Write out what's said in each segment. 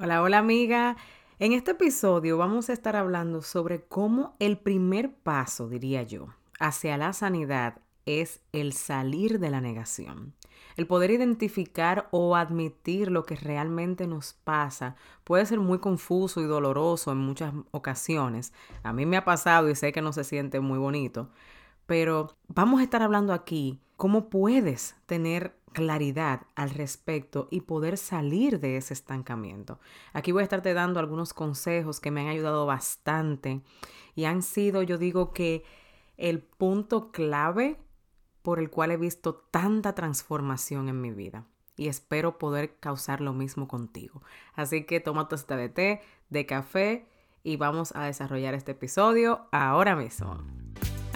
Hola, hola amiga. En este episodio vamos a estar hablando sobre cómo el primer paso, diría yo, hacia la sanidad es el salir de la negación. El poder identificar o admitir lo que realmente nos pasa puede ser muy confuso y doloroso en muchas ocasiones. A mí me ha pasado y sé que no se siente muy bonito, pero vamos a estar hablando aquí cómo puedes tener claridad al respecto y poder salir de ese estancamiento. Aquí voy a estarte dando algunos consejos que me han ayudado bastante y han sido, yo digo que, el punto clave por el cual he visto tanta transformación en mi vida. Y espero poder causar lo mismo contigo. Así que toma tu de té, de café y vamos a desarrollar este episodio ahora mismo.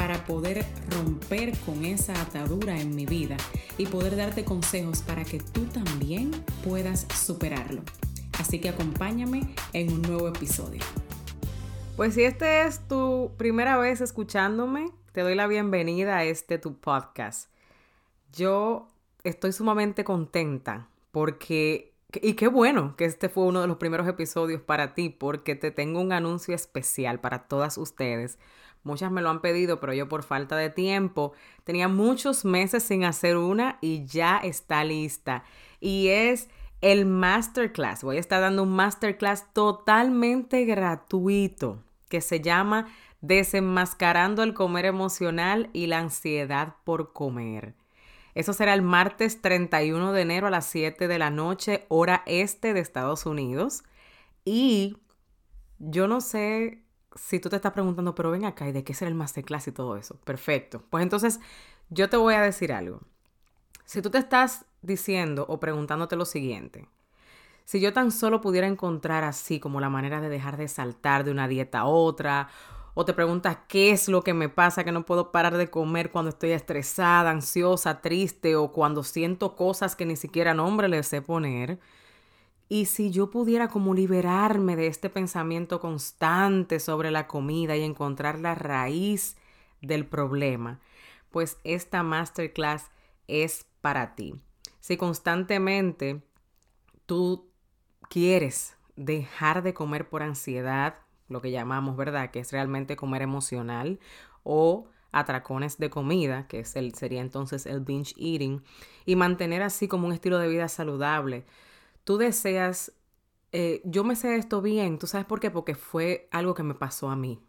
para poder romper con esa atadura en mi vida y poder darte consejos para que tú también puedas superarlo. Así que acompáñame en un nuevo episodio. Pues si este es tu primera vez escuchándome, te doy la bienvenida a este tu podcast. Yo estoy sumamente contenta porque, y qué bueno que este fue uno de los primeros episodios para ti, porque te tengo un anuncio especial para todas ustedes Muchas me lo han pedido, pero yo por falta de tiempo tenía muchos meses sin hacer una y ya está lista. Y es el masterclass. Voy a estar dando un masterclass totalmente gratuito que se llama Desenmascarando el comer emocional y la ansiedad por comer. Eso será el martes 31 de enero a las 7 de la noche, hora este de Estados Unidos. Y yo no sé si tú te estás preguntando, pero ven acá, ¿y de qué será el masterclass y todo eso? Perfecto. Pues entonces, yo te voy a decir algo. Si tú te estás diciendo o preguntándote lo siguiente, si yo tan solo pudiera encontrar así como la manera de dejar de saltar de una dieta a otra, o te preguntas qué es lo que me pasa, que no puedo parar de comer cuando estoy estresada, ansiosa, triste o cuando siento cosas que ni siquiera nombre le sé poner, y si yo pudiera como liberarme de este pensamiento constante sobre la comida y encontrar la raíz del problema, pues esta masterclass es para ti. Si constantemente tú quieres dejar de comer por ansiedad, lo que llamamos, ¿verdad? Que es realmente comer emocional o atracones de comida, que es el, sería entonces el binge eating, y mantener así como un estilo de vida saludable, tú deseas, eh, yo me sé esto bien, ¿tú sabes por qué? Porque fue algo que me pasó a mí.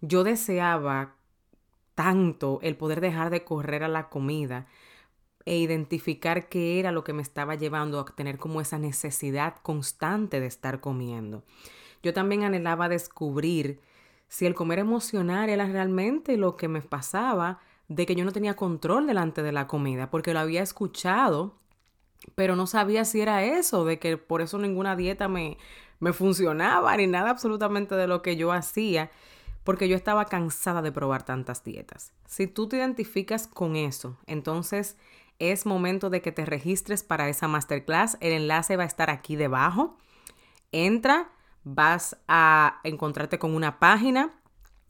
Yo deseaba tanto el poder dejar de correr a la comida e identificar qué era lo que me estaba llevando a tener como esa necesidad constante de estar comiendo. Yo también anhelaba descubrir si el comer emocional era realmente lo que me pasaba, de que yo no tenía control delante de la comida, porque lo había escuchado pero no sabía si era eso, de que por eso ninguna dieta me, me funcionaba, ni nada absolutamente de lo que yo hacía, porque yo estaba cansada de probar tantas dietas. Si tú te identificas con eso, entonces es momento de que te registres para esa masterclass. El enlace va a estar aquí debajo. Entra, vas a encontrarte con una página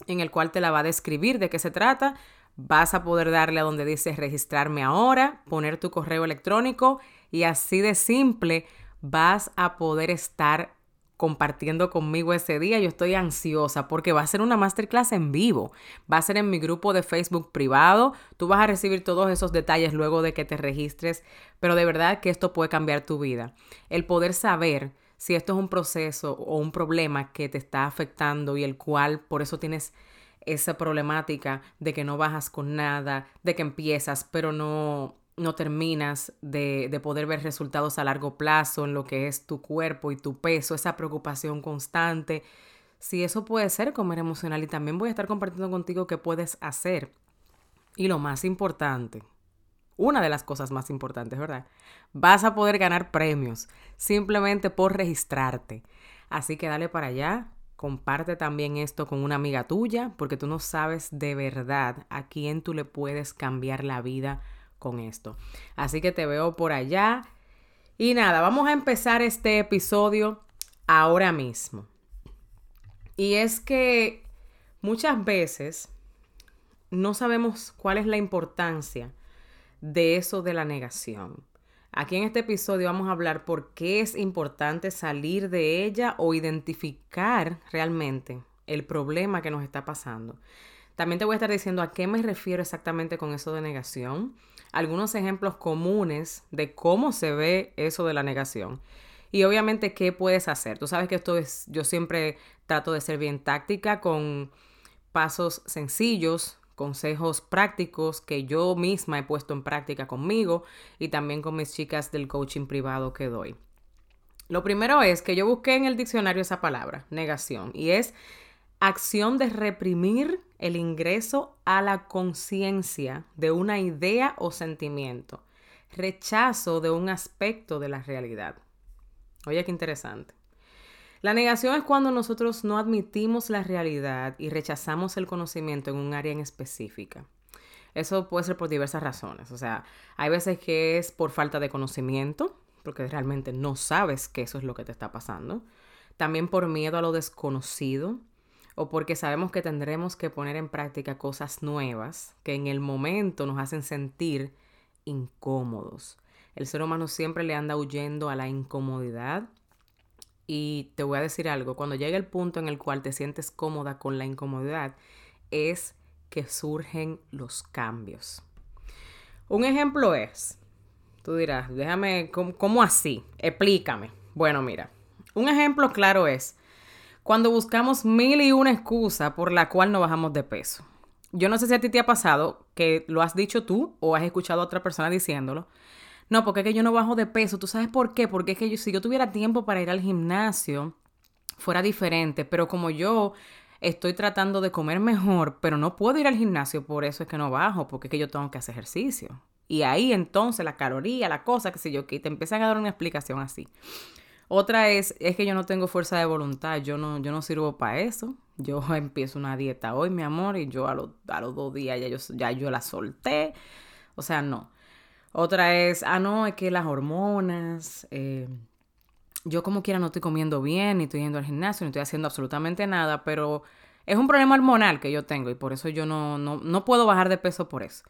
en el cual te la va a describir de qué se trata. Vas a poder darle a donde dice registrarme ahora, poner tu correo electrónico y así de simple vas a poder estar compartiendo conmigo ese día. Yo estoy ansiosa porque va a ser una masterclass en vivo. Va a ser en mi grupo de Facebook privado. Tú vas a recibir todos esos detalles luego de que te registres, pero de verdad que esto puede cambiar tu vida. El poder saber si esto es un proceso o un problema que te está afectando y el cual por eso tienes esa problemática de que no bajas con nada, de que empiezas pero no no terminas de, de, poder ver resultados a largo plazo en lo que es tu cuerpo y tu peso, esa preocupación constante. Si eso puede ser comer emocional y también voy a estar compartiendo contigo qué puedes hacer. Y lo más importante, una de las cosas más importantes, ¿verdad? Vas a poder ganar premios simplemente por registrarte. Así que dale para allá, Comparte también esto con una amiga tuya porque tú no sabes de verdad a quién tú le puedes cambiar la vida con esto. Así que te veo por allá. Y nada, vamos a empezar este episodio ahora mismo. Y es que muchas veces no sabemos cuál es la importancia de eso de la negación. Aquí en este episodio vamos a hablar por qué es importante salir de ella o identificar realmente el problema que nos está pasando. También te voy a estar diciendo a qué me refiero exactamente con eso de negación, algunos ejemplos comunes de cómo se ve eso de la negación y obviamente qué puedes hacer. Tú sabes que esto es, yo siempre trato de ser bien táctica con pasos sencillos consejos prácticos que yo misma he puesto en práctica conmigo y también con mis chicas del coaching privado que doy. Lo primero es que yo busqué en el diccionario esa palabra, negación, y es acción de reprimir el ingreso a la conciencia de una idea o sentimiento, rechazo de un aspecto de la realidad. Oye, qué interesante. La negación es cuando nosotros no admitimos la realidad y rechazamos el conocimiento en un área en específica. Eso puede ser por diversas razones. O sea, hay veces que es por falta de conocimiento, porque realmente no sabes que eso es lo que te está pasando. También por miedo a lo desconocido o porque sabemos que tendremos que poner en práctica cosas nuevas que en el momento nos hacen sentir incómodos. El ser humano siempre le anda huyendo a la incomodidad y te voy a decir algo, cuando llega el punto en el cual te sientes cómoda con la incomodidad, es que surgen los cambios. Un ejemplo es, tú dirás, déjame, ¿cómo, así? Explícame. Bueno, mira, un ejemplo claro es cuando buscamos mil y una excusa por la cual no bajamos de peso. Yo no sé si a ti te ha pasado que lo has dicho tú o has escuchado a otra persona diciéndolo, no, porque es que yo no bajo de peso. ¿Tú sabes por qué? Porque es que si yo tuviera tiempo para ir al gimnasio, fuera diferente. Pero como yo estoy tratando de comer mejor, pero no puedo ir al gimnasio, por eso es que no bajo, porque es que yo tengo que hacer ejercicio. Y ahí entonces la caloría, la cosa, que sé yo, que te empiezan a dar una explicación así. Otra es, es que yo no tengo fuerza de voluntad, yo no, yo no sirvo para eso. Yo empiezo una dieta hoy, mi amor, y yo a, a los dos días ya yo, ya yo la solté. O sea, no. Otra es, ah, no, es que las hormonas, eh, yo como quiera no estoy comiendo bien, ni estoy yendo al gimnasio, ni estoy haciendo absolutamente nada, pero es un problema hormonal que yo tengo y por eso yo no, no, no puedo bajar de peso por eso.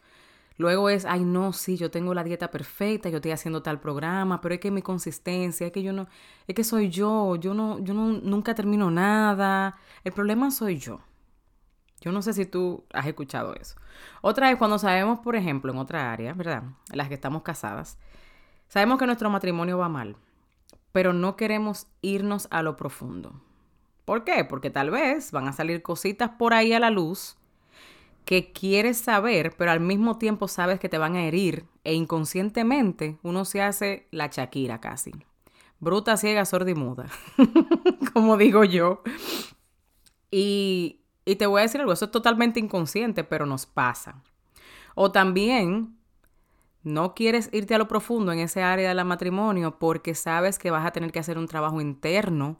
Luego es, ay, no, sí, yo tengo la dieta perfecta, yo estoy haciendo tal programa, pero es que mi consistencia, es que yo no, es que soy yo, yo no, yo no, nunca termino nada. El problema soy yo. Yo no sé si tú has escuchado eso. Otra vez, cuando sabemos, por ejemplo, en otra área, ¿verdad? Las que estamos casadas, sabemos que nuestro matrimonio va mal, pero no queremos irnos a lo profundo. ¿Por qué? Porque tal vez van a salir cositas por ahí a la luz que quieres saber, pero al mismo tiempo sabes que te van a herir e inconscientemente uno se hace la Shakira casi. Bruta, ciega, sorda y muda, como digo yo. Y y te voy a decir algo, eso es totalmente inconsciente, pero nos pasa. O también no quieres irte a lo profundo en ese área del matrimonio porque sabes que vas a tener que hacer un trabajo interno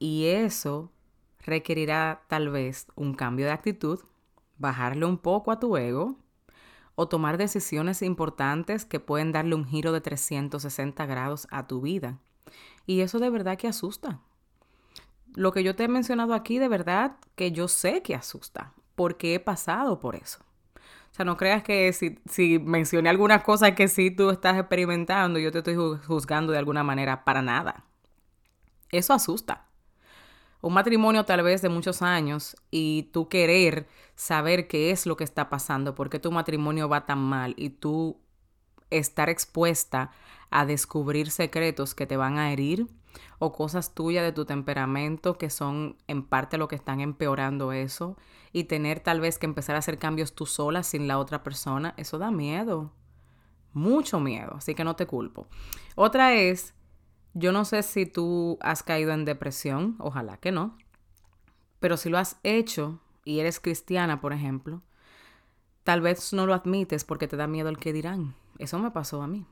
y eso requerirá tal vez un cambio de actitud, bajarle un poco a tu ego o tomar decisiones importantes que pueden darle un giro de 360 grados a tu vida. Y eso de verdad que asusta lo que yo te he mencionado aquí, de verdad que yo sé que asusta, porque he pasado por eso. O sea, no creas que si, mencioné algunas cosas que sí tú estás experimentando, yo te estoy juzgando de alguna manera, para nada. Eso asusta. Un matrimonio tal vez de muchos años y tú querer saber qué es lo que está pasando, por qué tu matrimonio va tan mal y tú estar expuesta a descubrir secretos que te van a herir, o cosas tuyas de tu temperamento que son en parte lo que están empeorando eso y tener tal vez que empezar a hacer cambios tú sola sin la otra persona, eso da miedo, mucho miedo, así que no te culpo. Otra es, yo no sé si tú has caído en depresión, ojalá que no, pero si lo has hecho y eres cristiana, por ejemplo, tal vez no lo admites porque te da miedo el que dirán. Eso me pasó a mí.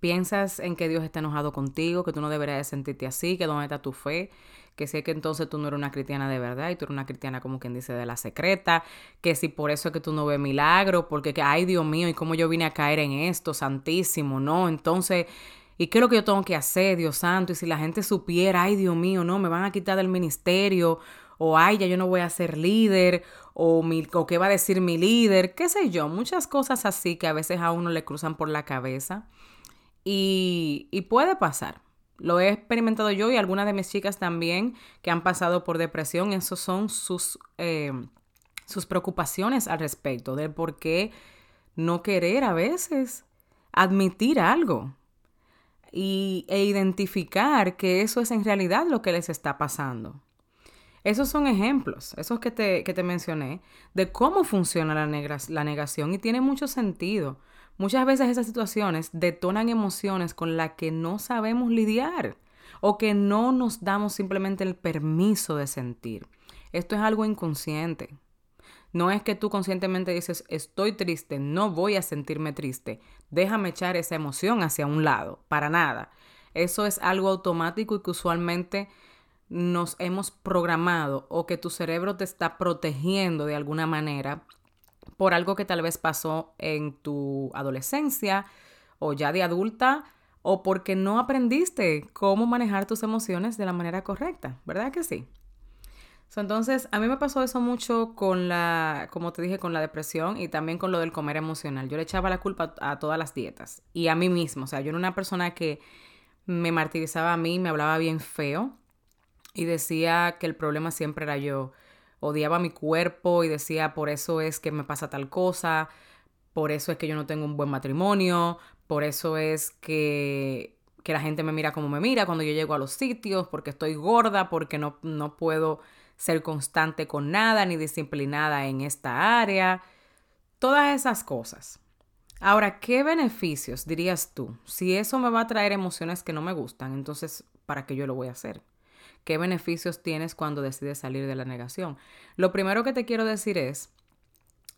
Piensas en que Dios está enojado contigo, que tú no deberías de sentirte así, que dónde está tu fe, que es que entonces tú no eres una cristiana de verdad y tú eres una cristiana como quien dice de la secreta, que si por eso es que tú no ves milagro, porque que, ay Dios mío, y cómo yo vine a caer en esto, santísimo, ¿no? Entonces, ¿y qué es lo que yo tengo que hacer, Dios santo? Y si la gente supiera, ay Dios mío, no, me van a quitar del ministerio, o ay, ya yo no voy a ser líder, o, mi, o qué va a decir mi líder, qué sé yo, muchas cosas así que a veces a uno le cruzan por la cabeza. Y, puede pasar, lo he experimentado yo y algunas de mis chicas también que han pasado por depresión. Esos son sus, eh, sus preocupaciones al respecto de por qué no querer a veces admitir algo y, e identificar que eso es en realidad lo que les está pasando. Esos son ejemplos, esos que te, que te mencioné, de cómo funciona la negación y tiene mucho sentido. Muchas veces esas situaciones detonan emociones con las que no sabemos lidiar o que no nos damos simplemente el permiso de sentir. Esto es algo inconsciente. No es que tú conscientemente dices, estoy triste, no voy a sentirme triste, déjame echar esa emoción hacia un lado, para nada. Eso es algo automático y que usualmente nos hemos programado o que tu cerebro te está protegiendo de alguna manera por algo que tal vez pasó en tu adolescencia o ya de adulta o porque no aprendiste cómo manejar tus emociones de la manera correcta, ¿verdad que sí? entonces, a mí me pasó eso mucho con la, como te dije, con la depresión y también con lo del comer emocional. Yo le echaba la culpa a todas las dietas y a mí mismo. O sea, yo era una persona que me martirizaba a mí, me hablaba bien feo y decía que el problema siempre era yo odiaba mi cuerpo y decía, por eso es que me pasa tal cosa, por eso es que yo no tengo un buen matrimonio, por eso es que, que la gente me mira como me mira cuando yo llego a los sitios, porque estoy gorda, porque no, no puedo ser constante con nada ni disciplinada en esta área, todas esas cosas. Ahora, ¿qué beneficios dirías tú? Si eso me va a traer emociones que no me gustan, entonces, ¿para qué yo lo voy a hacer? Qué beneficios tienes cuando decides salir de la negación. Lo primero que te quiero decir es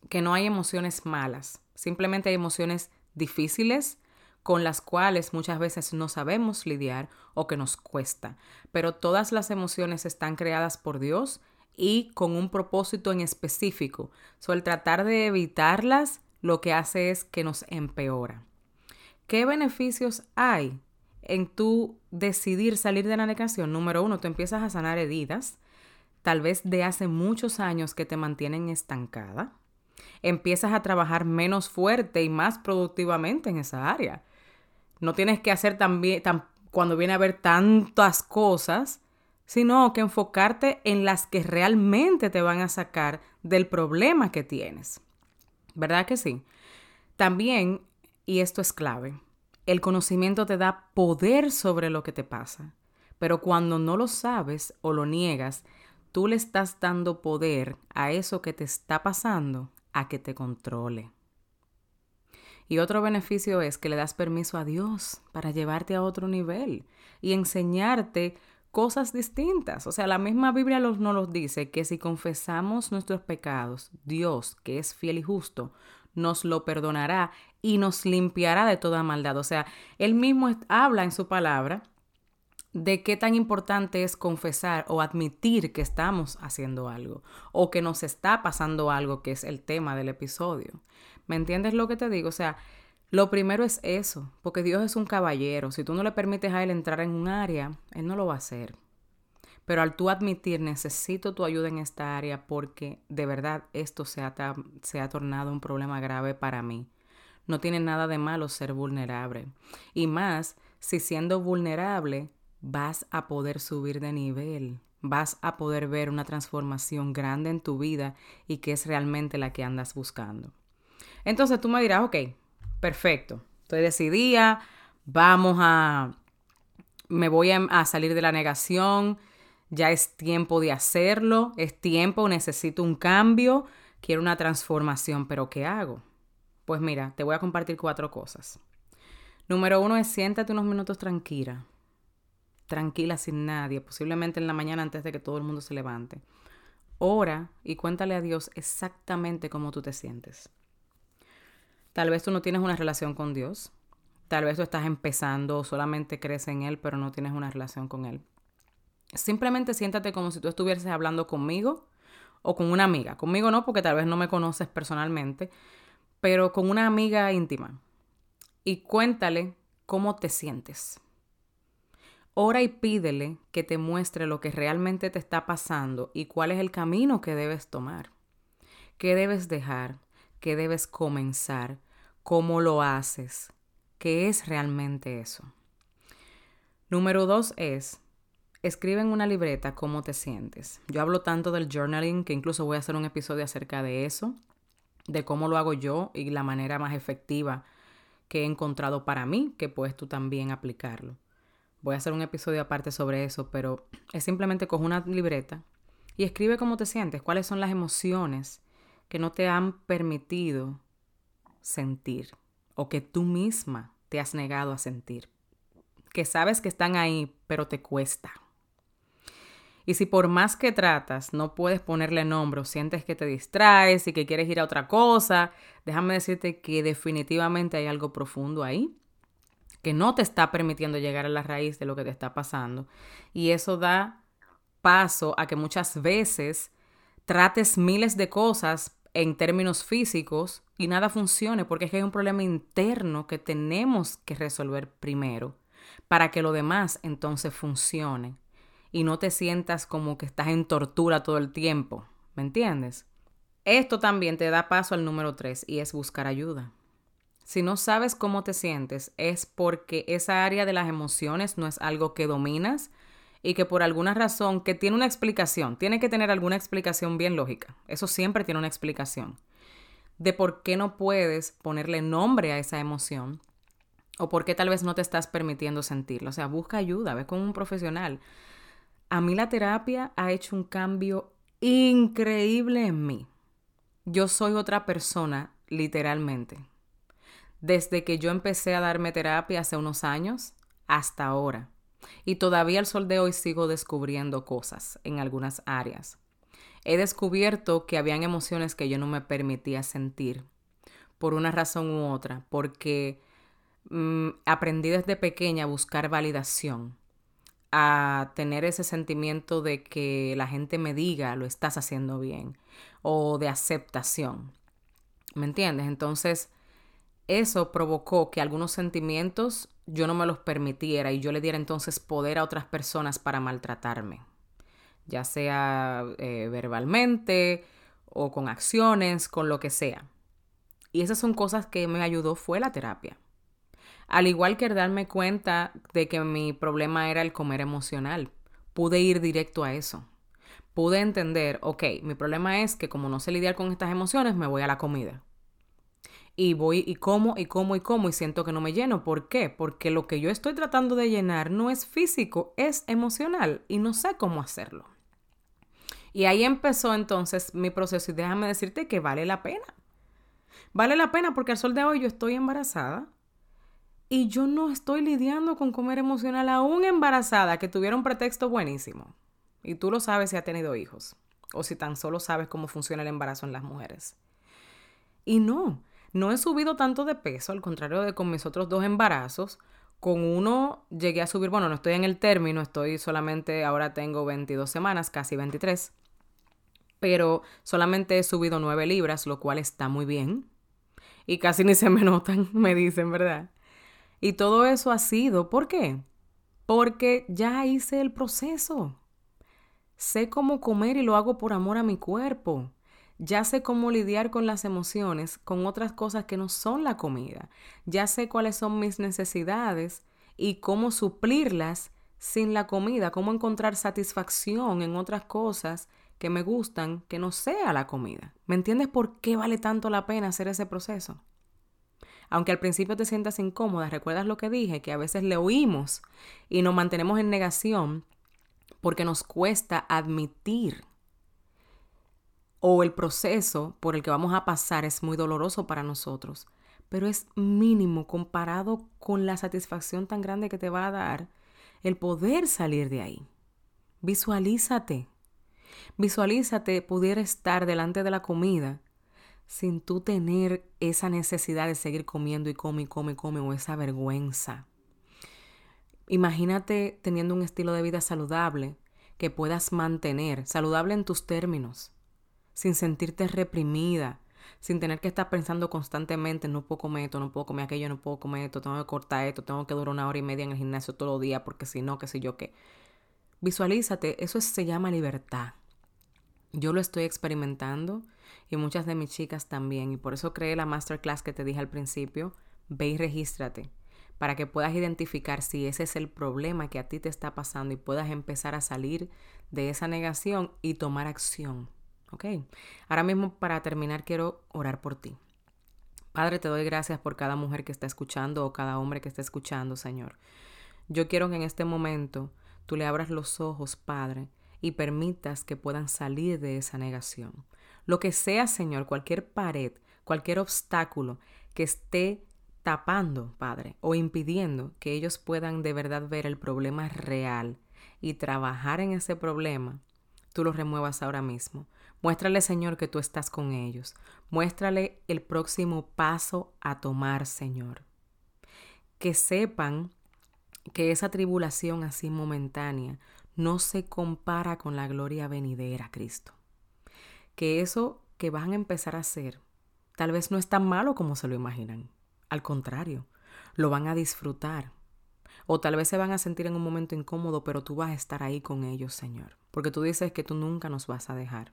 que no hay emociones malas, simplemente hay emociones difíciles con las cuales muchas veces no sabemos lidiar o que nos cuesta. Pero todas las emociones están creadas por Dios y con un propósito en específico. So, el tratar de evitarlas lo que hace es que nos empeora. ¿Qué beneficios hay? en tu decidir salir de la negación, número uno, tú empiezas a sanar heridas, tal vez de hace muchos años que te mantienen estancada. Empiezas a trabajar menos fuerte y más productivamente en esa área. No tienes que hacer también, cuando viene a haber tantas cosas, sino que enfocarte en las que realmente te van a sacar del problema que tienes. ¿Verdad que sí? También, y esto es clave, el conocimiento te da poder sobre lo que te pasa, pero cuando no lo sabes o lo niegas, tú le estás dando poder a eso que te está pasando a que te controle. Y otro beneficio es que le das permiso a Dios para llevarte a otro nivel y enseñarte cosas distintas. O sea, la misma Biblia nos los dice que si confesamos nuestros pecados, Dios, que es fiel y justo, nos lo perdonará y nos limpiará de toda maldad. O sea, él mismo habla en su palabra de qué tan importante es confesar o admitir que estamos haciendo algo o que nos está pasando algo, que es el tema del episodio. ¿Me entiendes lo que te digo? O sea, lo primero es eso, porque Dios es un caballero. Si tú no le permites a Él entrar en un área, Él no lo va a hacer. Pero al tú admitir, necesito tu ayuda en esta área porque de verdad esto se ha, se ha tornado un problema grave para mí. No tiene nada de malo ser vulnerable. Y más, si siendo vulnerable vas a poder subir de nivel, vas a poder ver una transformación grande en tu vida y que es realmente la que andas buscando. Entonces tú me dirás, ok, perfecto, estoy decidida, vamos a, me voy a, a salir de la negación, ya es tiempo de hacerlo, es tiempo, necesito un cambio, quiero una transformación, pero ¿qué hago? Pues mira, te voy a compartir cuatro cosas. Número uno es siéntate unos minutos tranquila, tranquila sin nadie, posiblemente en la mañana antes de que todo el mundo se levante. Ora y cuéntale a Dios exactamente cómo tú te sientes. Tal vez tú no tienes una relación con Dios. Tal vez tú estás empezando solamente crees en Él, pero no tienes una relación con Él. Simplemente siéntate como si tú estuvieses hablando conmigo o con una amiga. Conmigo no, porque tal vez no me conoces personalmente, pero con una amiga íntima. Y cuéntale cómo te sientes. Ora y pídele que te muestre lo que realmente te está pasando y cuál es el camino que debes tomar. ¿Qué debes dejar? ¿Qué debes comenzar? ¿Cómo lo haces? ¿Qué es realmente eso? Número dos es, escribe en una libreta cómo te sientes. Yo hablo tanto del journaling que incluso voy a hacer un episodio acerca de eso, de cómo lo hago yo y la manera más efectiva que he encontrado para mí, que puedes tú también aplicarlo. Voy a hacer un episodio aparte sobre eso, pero es simplemente coge una libreta y escribe cómo te sientes, cuáles son las emociones que no te han permitido sentir o que tú misma te has negado a sentir, que sabes que están ahí, pero te cuesta. Y si por más que tratas no puedes ponerle nombre o sientes que te distraes y que quieres ir a otra cosa, déjame decirte que definitivamente hay algo profundo ahí que no te está permitiendo llegar a la raíz de lo que te está pasando. Y eso da paso a que muchas veces trates miles de cosas en términos físicos y nada funcione porque es que hay un problema interno que tenemos que resolver primero para que lo demás entonces funcione y no te sientas como que estás en tortura todo el tiempo. ¿Me entiendes? Esto también te da paso al número tres y es buscar ayuda. Si no sabes cómo te sientes es porque esa área de las emociones no es algo que dominas y que por alguna razón que tiene una explicación, tiene que tener alguna explicación bien lógica. Eso siempre tiene una explicación de por qué no puedes ponerle nombre a esa emoción o por qué tal vez no te estás permitiendo sentirlo. O sea, busca ayuda, ve con un profesional. A mí la terapia ha hecho un cambio increíble en mí. Yo soy otra persona, literalmente. Desde que yo empecé a darme terapia hace unos años hasta ahora. Y todavía al sol de hoy sigo descubriendo cosas en algunas áreas. He descubierto que habían emociones que yo no me permitía sentir por una razón u otra, porque mm, aprendí desde pequeña a buscar validación a tener ese sentimiento de que la gente me diga lo estás haciendo bien o de aceptación. ¿Me entiendes? Entonces, eso provocó que algunos sentimientos yo no me los permitiera y yo le diera entonces poder a otras personas para maltratarme, ya sea eh, verbalmente o con acciones, con lo que sea. Y esas son cosas que me ayudó fue la terapia. Al igual que darme cuenta de que mi problema era el comer emocional, pude ir directo a eso. Pude entender, ok, mi problema es que como no sé lidiar con estas emociones, me voy a la comida. Y voy y como y como y como y siento que no me lleno. ¿Por qué? Porque lo que yo estoy tratando de llenar no es físico, es emocional y no sé cómo hacerlo. Y ahí empezó entonces mi proceso y déjame decirte que vale la pena. Vale la pena porque al sol de hoy yo estoy embarazada y yo no estoy lidiando con comer emocional aún embarazada, que tuviera un pretexto buenísimo. Y tú lo sabes si ha tenido hijos, o si tan solo sabes cómo funciona el embarazo en las mujeres. Y no, no he subido tanto de peso, al contrario de con mis otros dos embarazos. Con uno llegué a subir, bueno, no estoy en el término, estoy solamente, ahora tengo 22 semanas, casi 23. Pero solamente he subido 9 libras, lo cual está muy bien. Y casi ni se me notan, me dicen, ¿verdad? Y todo eso ha sido, ¿por qué? Porque ya hice el proceso. Sé cómo comer y lo hago por amor a mi cuerpo. Ya sé cómo lidiar con las emociones, con otras cosas que no son la comida. Ya sé cuáles son mis necesidades y cómo suplirlas sin la comida, cómo encontrar satisfacción en otras cosas que me gustan que no sea la comida. ¿Me entiendes por qué vale tanto la pena hacer ese proceso? Aunque al principio te sientas incómoda, recuerdas lo que dije, que a veces le oímos y nos mantenemos en negación porque nos cuesta admitir o el proceso por el que vamos a pasar es muy doloroso para nosotros, pero es mínimo comparado con la satisfacción tan grande que te va a dar el poder salir de ahí. Visualízate. Visualízate poder estar delante de la comida sin tú tener esa necesidad de seguir comiendo y come y come y come o esa vergüenza. Imagínate teniendo un estilo de vida saludable que puedas mantener saludable en tus términos, sin sentirte reprimida, sin tener que estar pensando constantemente, no puedo comer esto, no puedo comer aquello, no puedo comer esto, tengo que cortar esto, tengo que durar una hora y media en el gimnasio todo el día, porque si no, qué sé yo qué. Visualízate, eso se llama libertad. Yo lo estoy experimentando y muchas de mis chicas también, y por eso creé la masterclass que te dije al principio, ve y regístrate para que puedas identificar si ese es el problema que a ti te está pasando y puedas empezar a salir de esa negación y tomar acción. ¿Ok? Ahora mismo para terminar quiero orar por ti. Padre, te doy gracias por cada mujer que está escuchando o cada hombre que está escuchando, Señor. Yo quiero que en este momento tú le abras los ojos, Padre, y permitas que puedan salir de esa negación. Lo que sea, Señor, cualquier pared, cualquier obstáculo que esté tapando, Padre, o impidiendo que ellos puedan de verdad ver el problema real y trabajar en ese problema, tú lo remuevas ahora mismo. Muéstrale, Señor, que tú estás con ellos. Muéstrale el próximo paso a tomar, Señor. Que sepan que esa tribulación así momentánea no se compara con la gloria venidera, Cristo. Que eso que van a empezar a hacer tal vez no es tan malo como se lo imaginan. Al contrario, lo van a disfrutar. O tal vez se van a sentir en un momento incómodo, pero tú vas a estar ahí con ellos, Señor. Porque tú dices que tú nunca nos vas a dejar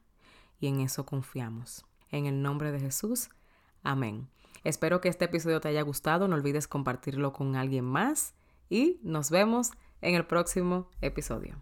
y en eso confiamos. En el nombre de Jesús, amén. Espero que este episodio te haya gustado, no olvides compartirlo con alguien más y nos vemos en el próximo episodio.